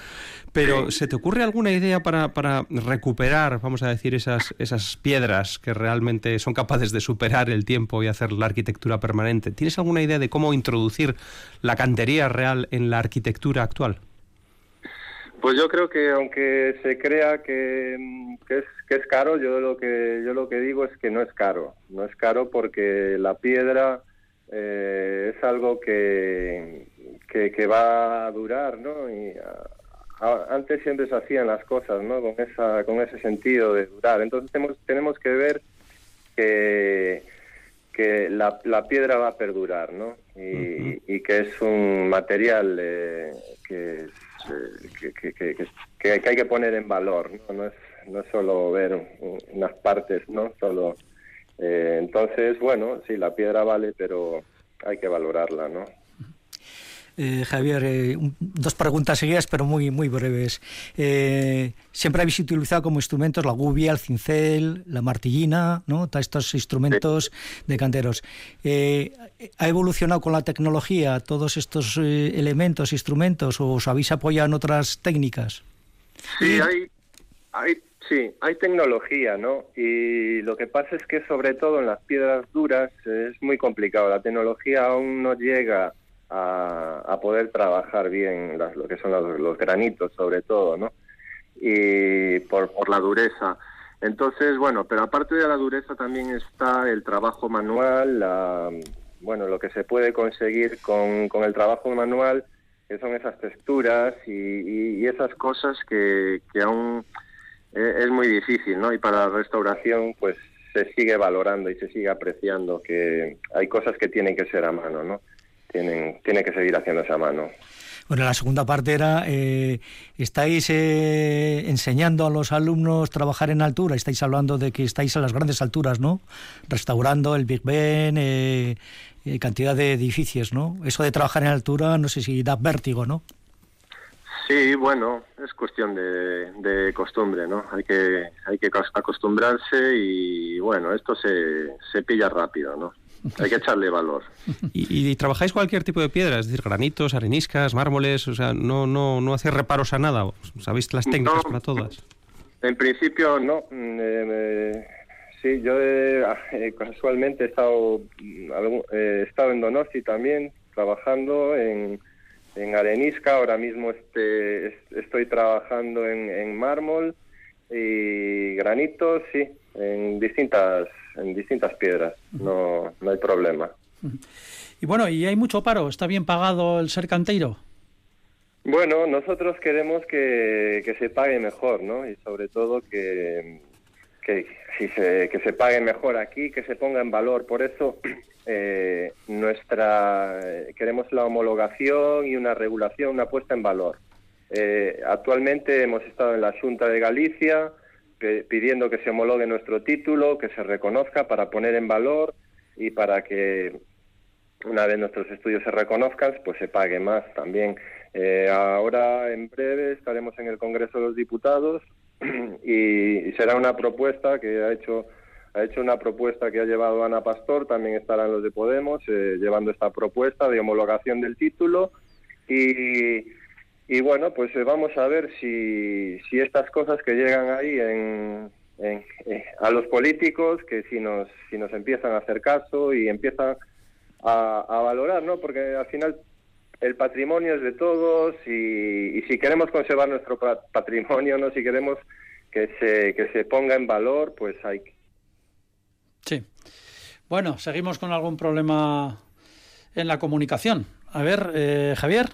Pero ¿se te ocurre alguna idea para, para recuperar, vamos a decir, esas, esas piedras que realmente son capaces de superar el tiempo y hacer la arquitectura permanente? ¿Tienes alguna idea de cómo introducir la cantería real en la arquitectura actual? Pues yo creo que aunque se crea que, es, que es caro, yo lo que yo lo que digo es que no es caro. No es caro porque la piedra eh, es algo que, que, va a durar, ¿no? Y antes siempre se hacían las cosas, ¿no? Con esa con ese sentido de durar. Entonces tenemos tenemos que ver que que la, la, piedra va a perdurar, ¿no? Y, y que es un material eh, que, que, que, que, hay que poner en valor, ¿no? No es, no es solo ver unas partes, ¿no? Solo, eh, entonces, bueno, sí, la piedra vale, pero hay que valorarla, ¿no? Eh, Javier, eh, dos preguntas seguidas, pero muy, muy breves. Eh, siempre habéis utilizado como instrumentos la gubia, el cincel, la martillina, ¿no? Estos instrumentos de canteros. ¿Ha evolucionado con la tecnología todos estos elementos, instrumentos, o os habéis apoyado en otras técnicas? Sí, hay, hay, sí, hay tecnología, ¿no? Y lo que pasa es que sobre todo en las piedras duras es muy complicado. La tecnología aún no llega a, poder trabajar bien lo que son los, granitos sobre todo, ¿no? Y por, por la dureza. Entonces, bueno, pero aparte de la dureza también está el trabajo manual, la, bueno, lo que se puede conseguir con, con el trabajo manual, que son esas texturas y, y, esas cosas que, que aún eh, es muy difícil, ¿no? Y para la restauración, pues se sigue valorando y se sigue apreciando que hay cosas que tienen que ser a mano, ¿no? Tienen, tiene que seguir haciéndose a mano. Bueno, la segunda parte era, eh, ¿estáis eh, enseñando a los alumnos trabajar en altura? Estáis hablando de que estáis a las grandes alturas, ¿no? Restaurando el Big Ben, eh, cantidad de edificios, ¿no? Eso de trabajar en altura, no sé si da vértigo, ¿no? Sí, bueno, es cuestión de, de costumbre, ¿no? Hay que, hay que acostumbrarse y, bueno, esto se, se pilla rápido, ¿no? Hay que echarle valor. ¿Y, trabajáis cualquier tipo de piedra? Es decir, granitos, areniscas, mármoles, o sea, no, no, no hacéis reparos a nada, ¿sabéis las técnicas para todas? En principio no. Mm, eh, sí, yo eh, casualmente he estado, he estado en Donosti también, trabajando en, en arenisca, ahora mismo este, estoy trabajando en, en mármol y granitos, sí, en distintas en distintas piedras, no, no hay problema. Y bueno, ¿y hay mucho paro? ¿Está bien pagado el ser canteiro? Bueno, nosotros queremos que, que se pague mejor, ¿no? Y sobre todo que, que, si se, que se pague mejor aquí, que se ponga en valor. Por eso eh, nuestra queremos la homologación y una regulación, una puesta en valor. Eh, actualmente hemos estado en la Junta de Galicia, pidiendo que se homologue nuestro título, que se reconozca para poner en valor y para que una vez nuestros estudios se reconozcan, pues se pague más también. Eh, ahora, en breve, estaremos en el Congreso de los Diputados y, será una propuesta que ha hecho ha hecho una propuesta que ha llevado Ana Pastor, también estarán los de Podemos eh, llevando esta propuesta de homologación del título y, y bueno, pues eh, vamos a ver si, si estas cosas que llegan ahí en, eh, a los políticos, que si nos, si nos empiezan a hacer caso y empiezan a, valorar, ¿no? Porque al final el patrimonio es de todos y, y, si queremos conservar nuestro patrimonio, ¿no? Si queremos que se, que se ponga en valor, pues hay que... Sí. Bueno, seguimos con algún problema en la comunicación. A ver, eh, Javier.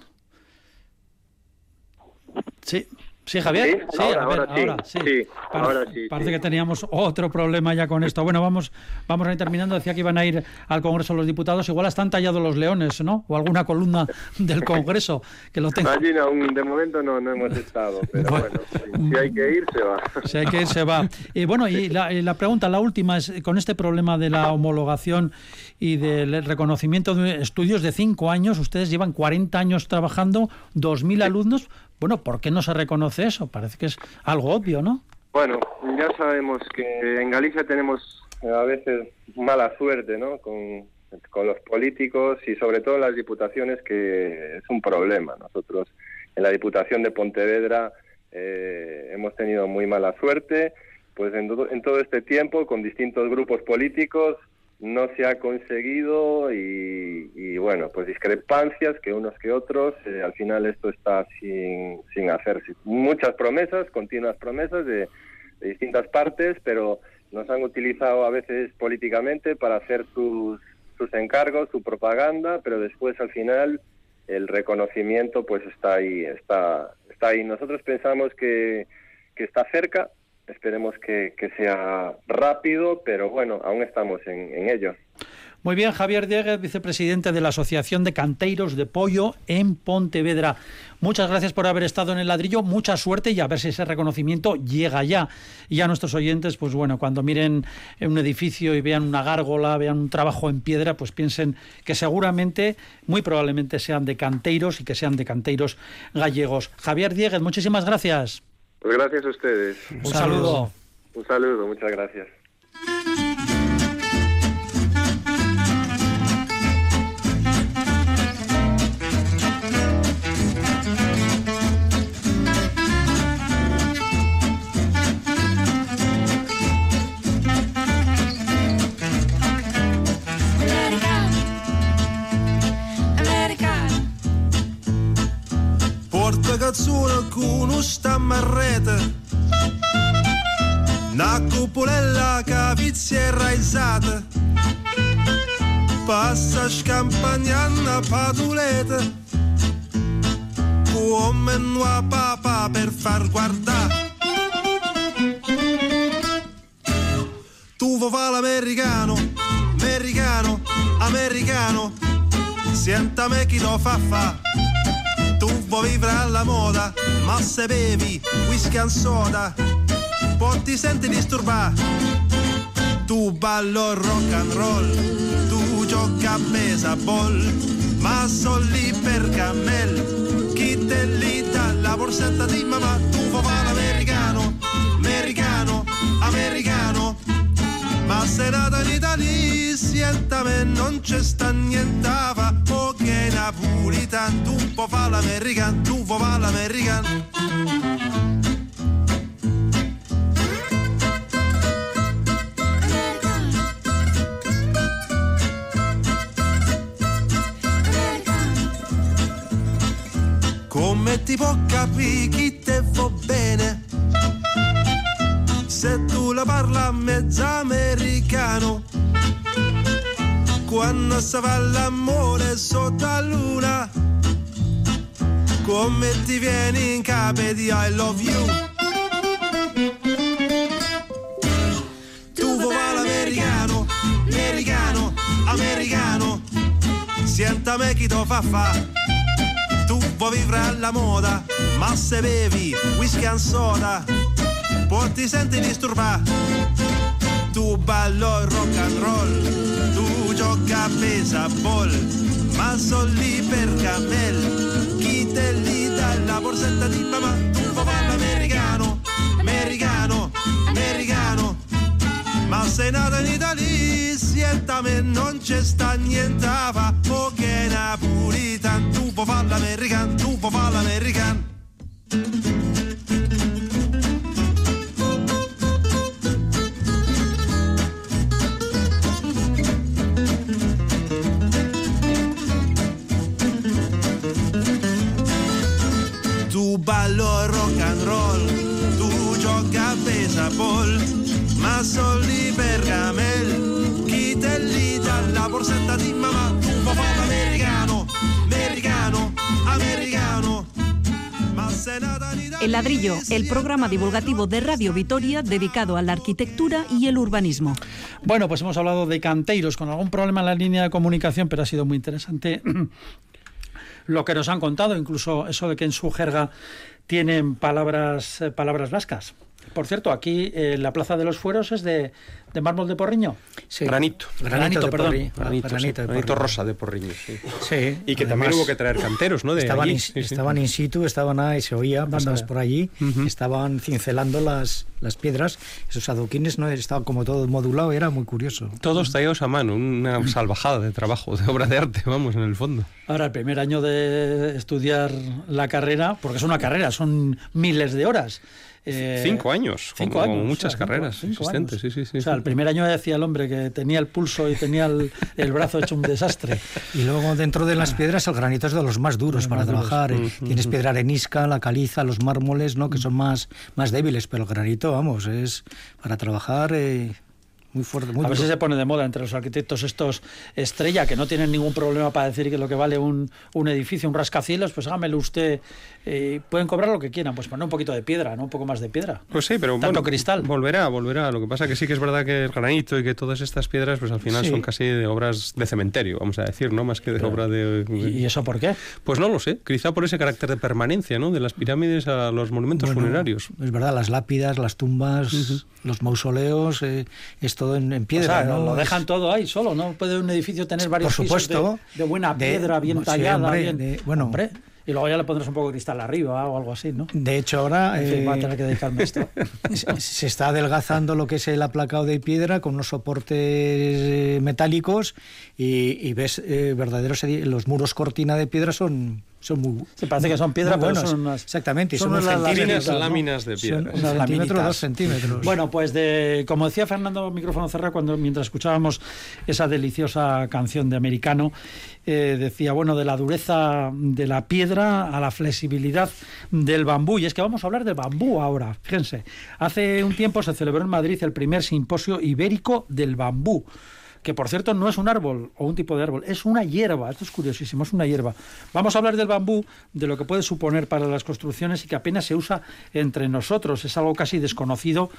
Sí, Sí, Javier. Sí, ahora, a ver, ahora sí. ahora sí. Ahora Parece que teníamos otro problema ya con esto. Bueno, vamos, vamos a ir terminando. Decía que iban a ir al Congreso los diputados. Igual están tallados los leones, ¿no? O alguna columna del Congreso que lo tenga. Allí aún de momento no, no hemos estado, pero Bueno. bueno, si, si hay que ir, se va. Si hay que ir, se va. Y bueno, y la, y la pregunta, la última, es con este problema de la homologación y del reconocimiento de estudios de cinco años, ustedes llevan 40 años trabajando, 2.000 alumnos. Bueno, ¿por qué no se reconoce eso? Parece que es algo obvio, ¿no? Bueno, ya sabemos que en Galicia tenemos eh, a veces mala suerte, ¿no? Con, los políticos y sobre todo las diputaciones, que es un problema. Nosotros en la Diputación de Pontevedra eh, hemos tenido muy mala suerte, pues en, en todo este tiempo con distintos grupos políticos no se ha conseguido y, y, bueno, pues discrepancias que unos que otros, eh, al final esto está sin, sin hacerse. Muchas promesas, continuas promesas de, de distintas partes, pero nos han utilizado a veces políticamente para hacer sus, sus encargos, su propaganda, pero después al final el reconocimiento pues está ahí, está, está ahí. Nosotros pensamos que, que está cerca, esperemos que, sea rápido, pero bueno, aún estamos en, en ello. Muy bien, Javier Dieguez, vicepresidente de la Asociación de Canteiros de Pollo en Pontevedra. Muchas gracias por haber estado en el ladrillo, mucha suerte y a ver si ese reconocimiento llega ya. Y a nuestros oyentes, pues bueno, cuando miren un edificio y vean una gárgola, vean un trabajo en piedra, pues piensen que seguramente, muy probablemente sean de canteiros y que sean de canteiros gallegos. Javier Dieguez, muchísimas gracias. Pues gracias a ustedes. Un saludo. Un saludo, muchas gracias. Porta cazzone con uno stammarrete. Una cupolella cavizierra isata Passa scampagnando patulete Come nuova papa per far guardare. Tu vuoi fare l'americano, americano, americano. Senta me chi lo fa fa vuoi vivere alla moda, ma se bevi whisky and soda, poi ti senti disturbato. Tu ballo rock and roll, tu gioca a baseball, ma sono lì per cammel. Chi te li dà la borsetta di mamma, tu fare l'americano, americano, americano. Ma se nata in Italia, sientame, non c'è sta niente napolitan, tu puoi fare l'american, tu puoi fare l'american. Come ti può capire chi te va bene? Se tu la parla mezza americano Quando fa l'amore sotto la luna. Come ti vieni in capo di I love you. Tu vuoi l'americano, americano, americano. Sienta me chi ti fa fa. Tu vuoi vivere alla moda, ma se bevi whisky and soda, poi ti senti disturbato. Tu ballo rock and roll, tu gioca a baseball, ma sono lì per camel. Chi te li dà la borsetta di mamma? Tu vuoi fare l'americano, americano, americano. Ma sei nato in Italia, sientame, non c'è sta niente a fa, o che tu puoi fare l'american, tu puoi fare Ladrillo, el programa divulgativo de Radio Vitoria dedicado a la arquitectura y el urbanismo. Bueno, pues hemos hablado de canteiros con algún problema en la línea de comunicación, pero ha sido muy interesante lo que nos han contado, incluso eso de que en su jerga tienen palabras, eh, palabras vascas. Por cierto, aquí eh, la Plaza de los Fueros es de, de mármol de Porriño. Sí. Granito. Granito, perdón. Porri- Granito, sí. granito Granito rosa de porriño, sí. Sí. Y que Además, también hubo que traer canteros, ¿no? De estaban, in, estaban in situ, estaban ahí, se oía, pasabas por allí, estaban cincelando las, las piedras, esos adoquines, ¿no? Estaba como todo modulado, era muy curioso. Todos tallados a mano, una salvajada de trabajo, de obra de arte, vamos, en el fondo. Ahora, el primer año de estudiar la carrera, porque es una carrera, son miles de horas. Eh, Cinco años, cinco como años, muchas o sea, cinco- carreras cinco existentes, sí, sí, sí, O sea, el primer año decía el hombre que tenía el pulso y tenía el, el brazo hecho un desastre. Y luego dentro de las piedras el granito es de los más duros Los para más duros. trabajar. Tienes piedra arenisca, la caliza, los mármoles, ¿no? Que son más, más débiles, pero el granito, vamos, es para trabajar eh, muy fuerte, muy A duro. se pone de moda entre los arquitectos estos estrella, que no tienen ningún problema para decir que lo que vale un, un edificio, un rascacielos, pues hágamelo usted. eh, pueden cobrar lo que quieran, pues poner un poquito de piedra, ¿no? Un poco más de piedra. Pues sí, pero Tanto bueno, cristal. volverá, volverá. Lo que pasa que sí que es verdad que el granito y que todas estas piedras, pues al final Sí. son casi de obras de cementerio, vamos a decir, ¿no? Más que de obra de... ¿Y, eso por qué? Pues no lo sé, quizá por ese carácter de permanencia, ¿no? De las pirámides a los monumentos Bueno, funerarios. Es verdad, las lápidas, las tumbas, los mausoleos, eh, es todo en, en O piedra. sea, ¿no? lo dejan todo ahí solo, ¿no? Puede un edificio tener varios Por pisos de, de buena De- piedra, bien sí, tallada, hombre, bien... de- bueno. Hombre, y luego ya le pondrás un poco de cristal arriba o algo así, ¿no? De hecho, ahora En fin, eh, voy a tener que dedicarme a esto. se- se está adelgazando lo que es el aplacado de piedra con unos soportes eh, metálicos y, y ves eh, verdaderos los muros cortina de piedra son son muy Se parece que son piedra, muy pero buenos. son unas- exactamente y son son, unas centímetros, láminas, ¿no? láminas de piedra. Son dos centímetros Bueno, pues de, como decía Fernando micrófono cerrado cuando mientras escuchábamos esa deliciosa canción de americano, eh, decía bueno de la dureza de la piedra a la flexibilidad del bambú y es que vamos a hablar del bambú ahora. Fíjense, hace un tiempo se celebró en Madrid el primer simposio ibérico del bambú que por cierto no es un árbol o un tipo de árbol, es una hierba, esto es curiosísimo, es una hierba. Vamos a hablar del bambú, de lo que puede suponer para las construcciones y que apenas se usa entre nosotros, es algo casi desconocido,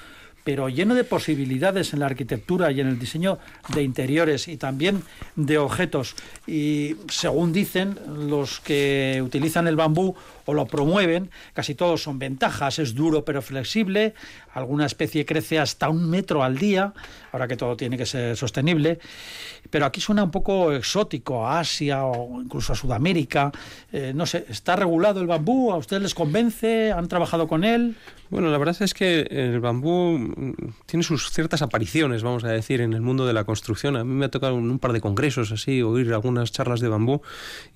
pero lleno de posibilidades en la arquitectura y en el diseño de interiores y también de objetos. Y según dicen los que utilizan el bambú o lo promueven, casi todos son ventajas, es duro pero flexible, alguna especie crece hasta un metro al día, ahora que todo tiene que ser sostenible, pero aquí suena un poco exótico, a Asia o incluso a Sudamérica, Eh, no sé, ¿está regulado el bambú? ¿A ustedes les convence? ¿Han trabajado con él? Bueno, la verdad es que el bambú mm, tiene sus ciertas apariciones, vamos a decir, en el mundo de la construcción. A mí me ha tocado en un par de congresos así, oír algunas charlas de bambú,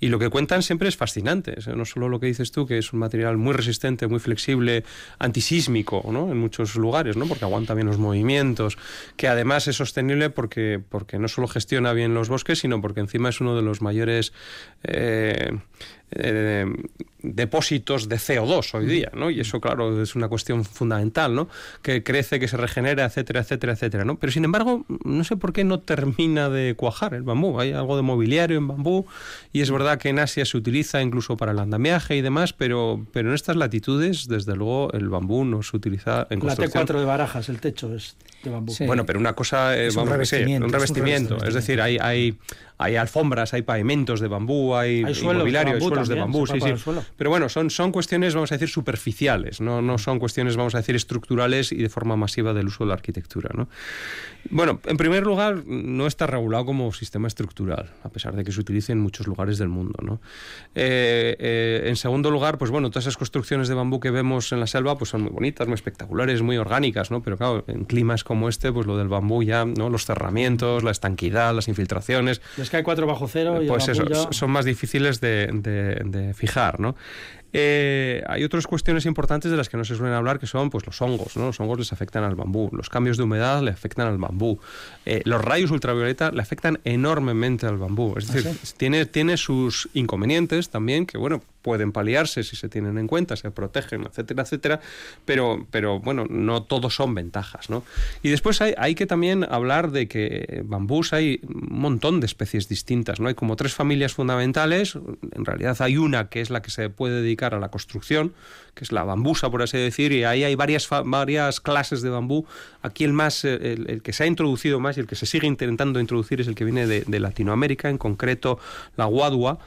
y lo que cuentan siempre es fascinante. No solo lo que dices tú, que es un material muy resistente, muy flexible, antisísmico, ¿no? En muchos lugares, ¿no? Porque aguanta bien los movimientos, que además es sostenible porque, porque no solo gestiona bien los bosques, sino porque encima es uno de los mayores eh, eh, depósitos de CO2 hoy día, ¿no? Y eso, claro, es una cuestión fundamental, ¿no? Que crece, que se regenera, etcétera, etcétera, etcétera, ¿no? Pero sin embargo, no sé por qué no termina de cuajar el bambú. Hay algo de mobiliario en bambú y es verdad que en Asia se utiliza incluso para el andamiaje y demás, pero, pero en estas latitudes, desde luego, el bambú no se utiliza en La construcción. T4 de Barajas, el techo es de bambú. Sí. Bueno, pero una cosa eh, Es un vamos, sí, revestimiento, un es un revestimiento. Es decir, hay, hay, hay alfombras, hay pavimentos de bambú, hay, Hay suelos de mobiliario, hay bambú suelos de bambú, sí, sí. suelo. Pero bueno, son, son cuestiones, vamos a decir, superficiales, no, no son cuestiones, vamos a decir, estructurales y de forma masiva del uso de la arquitectura. ¿no? Bueno, en primer lugar, no está regulado como sistema estructural, a pesar de que se utilice en muchos lugares del mundo. ¿no? Eh, eh, en segundo lugar, pues bueno, todas esas construcciones de bambú que vemos en la selva pues son muy bonitas, muy espectaculares, muy orgánicas, ¿no? Pero claro, en climas como este, pues lo del bambú ya, ¿no? Los cerramientos, la estanquidad, las infiltraciones, Es que hay cuatro bajo cero y el pues eso, son más difíciles de, de- de fijar, ¿no? Eh, hay otras cuestiones importantes de las que no se suelen hablar, que son pues los hongos, ¿no? Los hongos les afectan al bambú, los cambios de humedad le afectan al bambú, Eh, los rayos ultravioleta le afectan enormemente al bambú. Es decir, tiene, tiene sus inconvenientes también, que bueno, pueden paliarse si se tienen en cuenta, se protegen, etcétera, etcétera, pero, pero bueno, no todos son ventajas, ¿no? Y después hay, hay que también hablar de que bambús hay un montón de especies distintas, ¿no? Hay como tres familias fundamentales, en realidad hay una que es la que se puede dedicar a la construcción, que es la bambusa, por así decir, y ahí hay varias, varias clases de bambú. Aquí el más, eh, el, que se ha introducido más y el que se sigue intentando introducir es el que viene de Latinoamérica, en concreto la guadua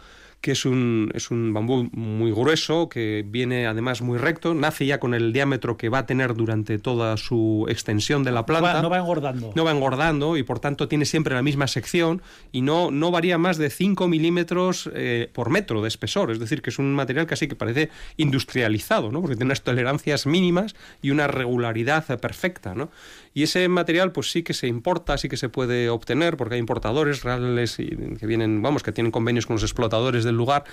que es un, es un bambú muy grueso, que viene además muy recto, nace ya con el diámetro que va a tener durante toda su extensión de la planta. No va, engordando. No va engordando y por tanto tiene siempre la misma sección y no, no varía más de 5 milímetros eh, por metro de espesor, es decir, que es un material casi que parece industrializado, ¿no? porque tiene unas tolerancias mínimas y una regularidad perfecta. ¿no? Y ese material pues sí que se importa, sí que se puede obtener, porque hay importadores reales que vienen, vamos, que tienen convenios con los explotadores del lugar,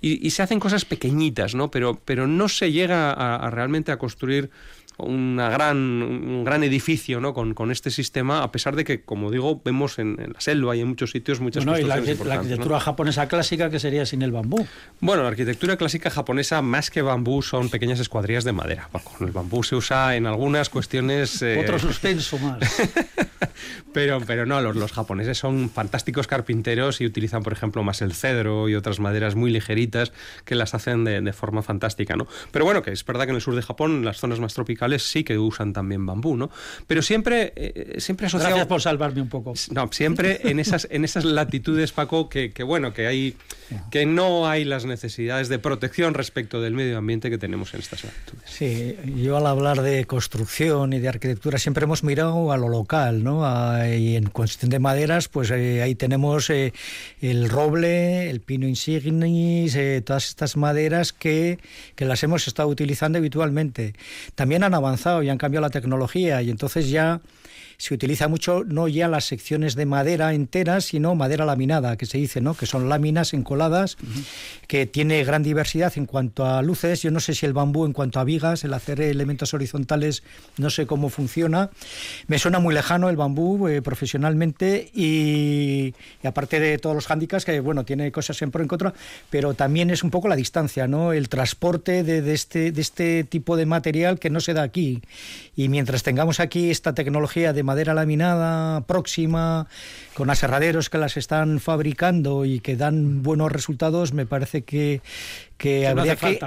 y, se hacen cosas pequeñitas, ¿no? Pero, pero no se llega a realmente a construir una gran, un gran edificio ¿no? con, con, este sistema, a pesar de que, como digo, vemos en, la selva y en muchos sitios muchas bueno, y la, arquitectura japonesa clásica, que sería sin el bambú? Bueno, la arquitectura clásica japonesa, más que bambú, son pequeñas escuadrillas de madera. Con el bambú se usa en algunas cuestiones... Eh... Otro suspenso más. pero, pero no, los, los japoneses son fantásticos carpinteros y utilizan, por ejemplo, más el cedro y otras maderas muy ligeritas que las hacen de, de forma fantástica. ¿no? Pero bueno, que es verdad que en el sur de Japón, en las zonas más tropicales, sí que usan también bambú, ¿no? Pero siempre, eh, siempre asociado... Gracias por salvarme un poco. No, siempre en esas, en esas latitudes, Paco, que, que bueno, que hay que no hay las necesidades de protección respecto del medio ambiente que tenemos en estas latitudes. Sí, yo al hablar de construcción y de arquitectura siempre hemos mirado a lo local, ¿no? y en cuestión de maderas, pues eh, ahí tenemos eh, el roble, el pino insignis, todas estas maderas que, que las hemos estado utilizando habitualmente. También han avanzado y han cambiado la tecnología y entonces ya se utiliza mucho no ya las secciones de madera enteras, sino madera laminada, que se dice, ¿no? que son láminas encoladas, que tiene gran diversidad en cuanto a luces. Yo no sé si el bambú en cuanto a vigas, el hacer elementos horizontales, no sé cómo funciona. Me suena muy lejano el bambú eh, profesionalmente y, aparte de todos los hándicaps, que bueno, tiene cosas en pro y en contra, pero también es un poco la distancia, ¿no? el transporte de, de, este, de este tipo de material que no se da aquí. Y mientras tengamos aquí esta tecnología de madera laminada próxima, con aserraderos que las están fabricando y que dan buenos resultados, me parece que, que, habría, que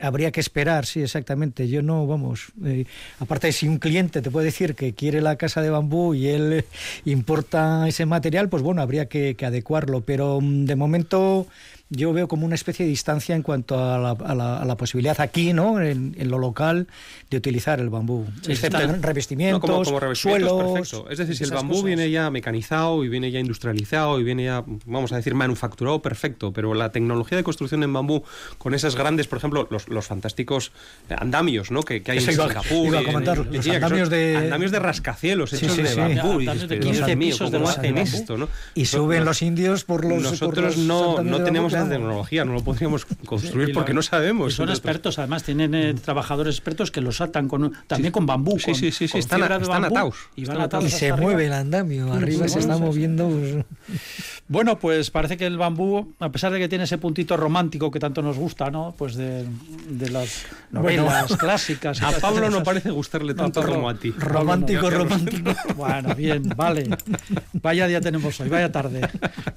habría que esperar, sí, exactamente. Yo no, vamos, eh, aparte si un cliente te puede decir que quiere la casa de bambú y él importa ese material, pues bueno, habría que, que adecuarlo, pero mm, de momento yo veo como una especie de distancia en cuanto a la, a la, posibilidad aquí, ¿no? En, lo local, de utilizar el bambú. excepto en revestimientos, suelos. Es decir, si el bambú viene ya mecanizado y viene ya industrializado y viene ya, vamos a decir, manufacturado, perfecto. Pero la tecnología de construcción en bambú, con esas grandes, por ejemplo, los, los fantásticos andamios, ¿no? Que, hay en Singapur. andamios, de... andamios de rascacielos hechos de bambú. y esto, ¿no? Y suben los indios por los. Nosotros no, tecnología, no lo podríamos construir porque no sabemos. son expertos, además tienen eh, trabajadores expertos que los atan con, también con bambú. Sí, sí, sí, están, atados. Y, se mueve el andamio, arriba se está moviendo. Pues. Bueno, pues parece que el bambú, a pesar de que tiene ese puntito romántico que tanto nos gusta, ¿no? Pues de, las novelas clásicas. A Pablo no parece gustarle tanto como a ti. Romántico, romántico. Bueno, bien, vale. Vaya día tenemos hoy, vaya tarde.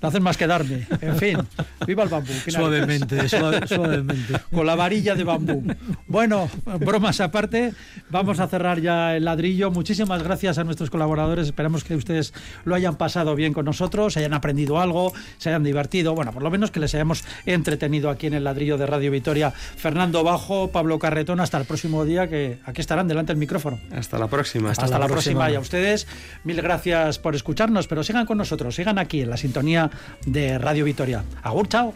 No hacen más que darme. En fin, viva el bambú. Suavemente, suavemente. Con la varilla de bambú. Bueno, bromas aparte, vamos a cerrar ya el ladrillo. Muchísimas gracias a nuestros colaboradores. Esperamos que ustedes lo hayan pasado bien con nosotros, hayan aprendido algo, se hayan divertido, bueno, por lo menos que les hayamos entretenido aquí en el ladrillo de Radio Vitoria. Fernando Bajo, Pablo Carretón, hasta el próximo día que aquí estarán delante del micrófono. Hasta la próxima. Hasta, la, próxima. Y a ustedes, mil gracias por escucharnos, pero sigan con nosotros, sigan aquí en la sintonía de Radio Vitoria. Agur, chao.